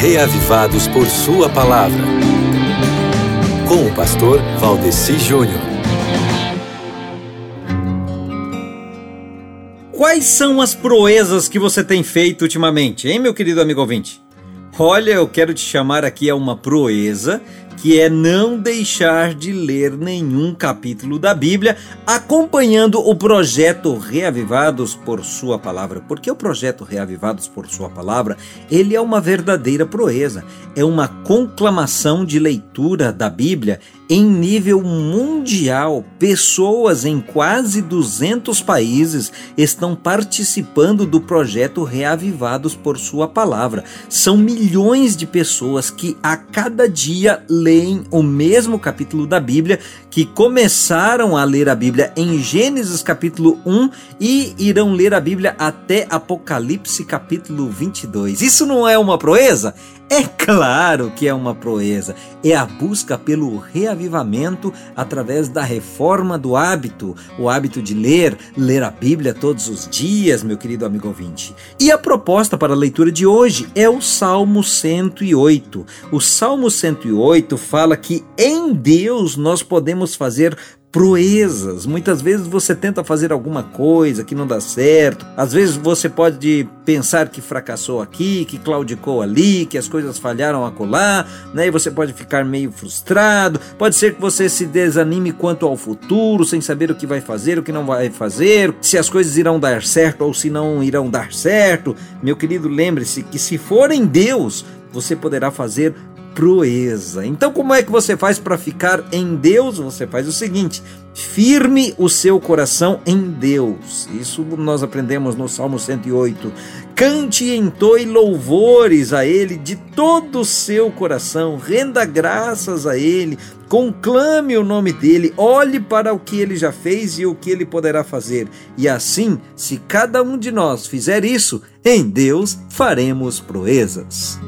reavivados por Sua palavra. Com o pastor Valdeci Júnior. Quais são as proezas que você tem feito ultimamente, hein, meu querido amigo ouvinte? Olha, eu quero te chamar aqui a uma proeza que é não deixar de ler nenhum capítulo da Bíblia, acompanhando o projeto Reavivados por Sua Palavra. Porque o projeto Reavivados por Sua Palavra, ele é uma verdadeira proeza, é uma conclamação de leitura da Bíblia em nível mundial. Pessoas em quase 200 países estão participando do projeto Reavivados por Sua Palavra. São milhões de pessoas que a cada dia leem o mesmo capítulo da Bíblia, que começaram a ler a Bíblia em Gênesis capítulo 1 e irão ler a Bíblia até Apocalipse capítulo 22. Isso não é uma proeza? É claro que é uma proeza. É a busca pelo reavivamento através da reforma do hábito, o hábito de ler, ler a Bíblia todos os dias, meu querido amigo ouvinte. E a proposta para a leitura de hoje é o Salmo 108. O Salmo 108 fala que em Deus nós podemos fazer proezas. Muitas vezes você tenta fazer alguma coisa que não dá certo. Às vezes você pode pensar que fracassou aqui, que claudicou ali, que as coisas falharam acolá, né? E você pode ficar meio frustrado. Pode ser que você se desanime quanto ao futuro, sem saber o que vai fazer, o que não vai fazer, se as coisas irão dar certo ou se não irão dar certo. Meu querido, lembre-se que se for em Deus, você poderá fazer proeza. Então, como é que você faz para ficar em Deus? Você faz o seguinte: firme o seu coração em Deus. Isso nós aprendemos no Salmo 108. Cante e entoe louvores a Ele de todo o seu coração, renda graças a Ele, conclame o nome dele, olhe para o que ele já fez e o que ele poderá fazer. E assim, se cada um de nós fizer isso, em Deus faremos proezas.